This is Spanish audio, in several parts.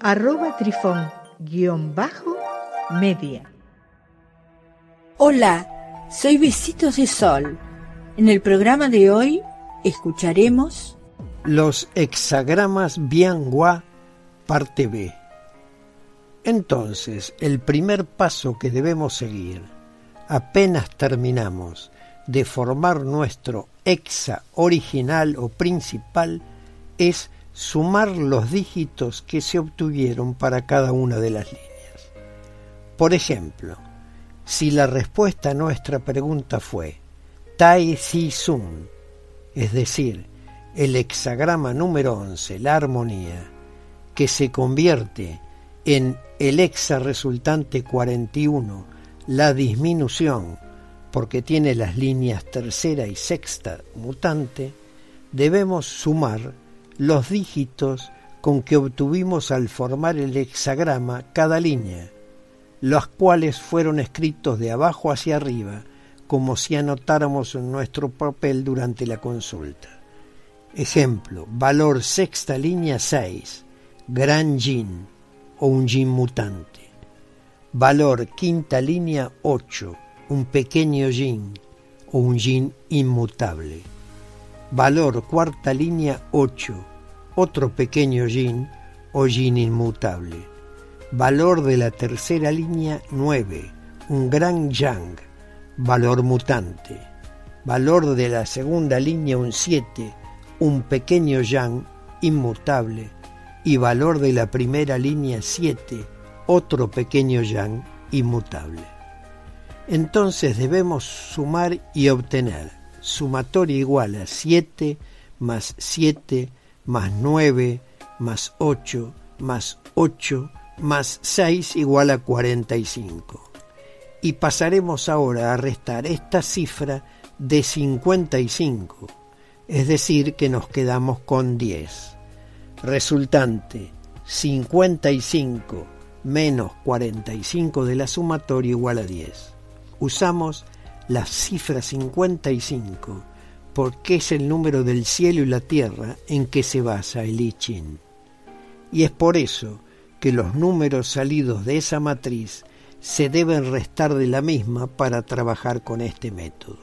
arroba trifón-media. Hola, soy Besitos de Sol. En el programa de hoy escucharemos los hexagramas Bianghua, parte B. Entonces, el primer paso que debemos seguir, apenas terminamos de formar nuestro hexa original o principal, es sumar los dígitos que se obtuvieron para cada una de las líneas. Por ejemplo, si la respuesta a nuestra pregunta fue Tai Si Sun, es decir, el hexagrama número 11, la armonía, que se convierte en el hexa resultante 41, la disminución, porque tiene las líneas tercera y sexta mutante, debemos sumar los dígitos con que obtuvimos al formar el hexagrama cada línea, los cuales fueron escritos de abajo hacia arriba, como si anotáramos en nuestro papel durante la consulta. Ejemplo, valor sexta línea 6, gran yin o un yin mutante. Valor quinta línea 8, un pequeño yin o un yin inmutable valor cuarta línea 8, otro pequeño yin o yin inmutable. Valor de la tercera línea 9, un gran yang, valor mutante. Valor de la segunda línea un 7, un pequeño yang inmutable. Y valor de la primera línea 7, otro pequeño yang inmutable. Entonces debemos sumar y obtener sumatoria igual a 7 más 7 más 9 más 8 más 8 más 6 igual a 45. Y pasaremos ahora a restar esta cifra de 55, es decir, que nos quedamos con 10. Resultante 55 menos 45 de la sumatoria igual a 10. Usamos la cifra 55 porque es el número del cielo y la tierra en que se basa el I Ching. Y es por eso que los números salidos de esa matriz se deben restar de la misma para trabajar con este método.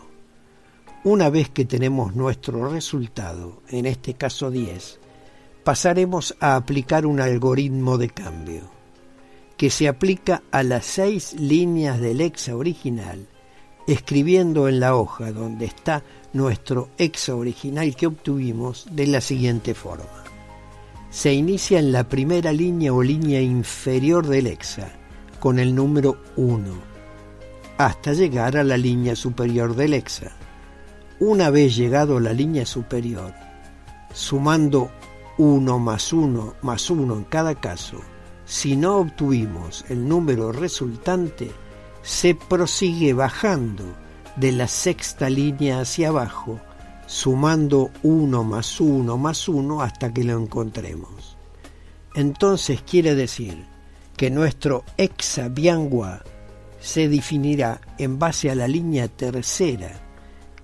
Una vez que tenemos nuestro resultado, en este caso 10, pasaremos a aplicar un algoritmo de cambio, que se aplica a las seis líneas del hexa original escribiendo en la hoja donde está nuestro hexa original que obtuvimos de la siguiente forma. Se inicia en la primera línea o línea inferior del hexa con el número 1 hasta llegar a la línea superior del hexa. Una vez llegado a la línea superior, sumando 1 más 1 más 1 en cada caso, si no obtuvimos el número resultante, se prosigue bajando de la sexta línea hacia abajo, sumando uno más uno más uno hasta que lo encontremos. Entonces quiere decir que nuestro biangua se definirá en base a la línea tercera,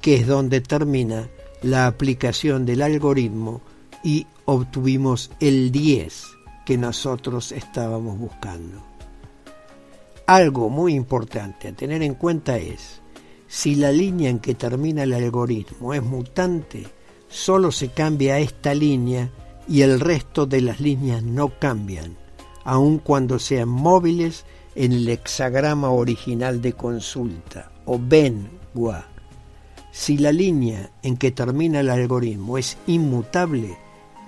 que es donde termina la aplicación del algoritmo y obtuvimos el 10 que nosotros estábamos buscando. Algo muy importante a tener en cuenta es, si la línea en que termina el algoritmo es mutante, solo se cambia esta línea y el resto de las líneas no cambian, aun cuando sean móviles en el hexagrama original de consulta o Ben-Gua. Si la línea en que termina el algoritmo es inmutable,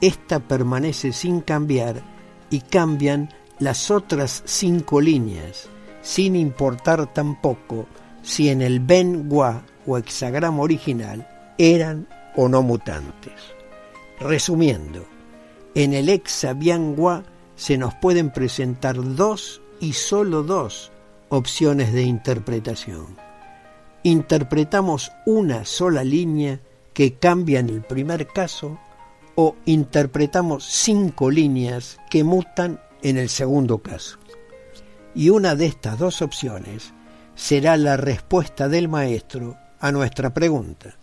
esta permanece sin cambiar y cambian las otras cinco líneas sin importar tampoco si en el Ben Gua o hexagrama original eran o no mutantes. Resumiendo, en el hexa Gua se nos pueden presentar dos y solo dos opciones de interpretación. Interpretamos una sola línea que cambia en el primer caso o interpretamos cinco líneas que mutan en el segundo caso. Y una de estas dos opciones será la respuesta del maestro a nuestra pregunta.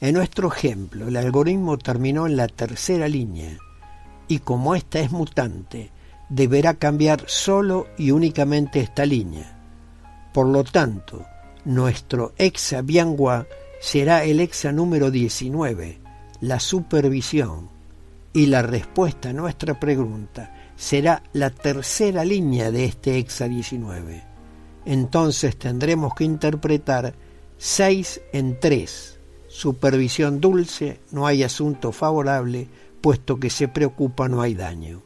En nuestro ejemplo, el algoritmo terminó en la tercera línea y como esta es mutante, deberá cambiar solo y únicamente esta línea. Por lo tanto, nuestro exa Biangua será el exa número 19, la supervisión, y la respuesta a nuestra pregunta será la tercera línea de este exa 19. Entonces tendremos que interpretar 6 en 3. Supervisión dulce, no hay asunto favorable, puesto que se preocupa no hay daño.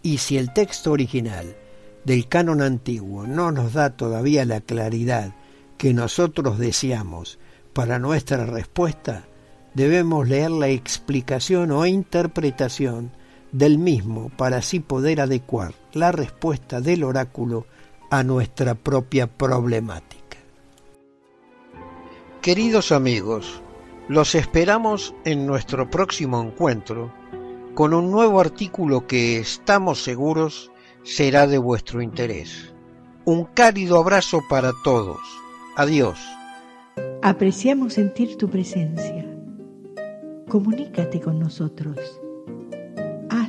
Y si el texto original del canon antiguo no nos da todavía la claridad que nosotros deseamos para nuestra respuesta, debemos leer la explicación o interpretación del mismo para así poder adecuar la respuesta del oráculo a nuestra propia problemática. Queridos amigos, los esperamos en nuestro próximo encuentro con un nuevo artículo que estamos seguros será de vuestro interés. Un cálido abrazo para todos. Adiós. Apreciamos sentir tu presencia. Comunícate con nosotros.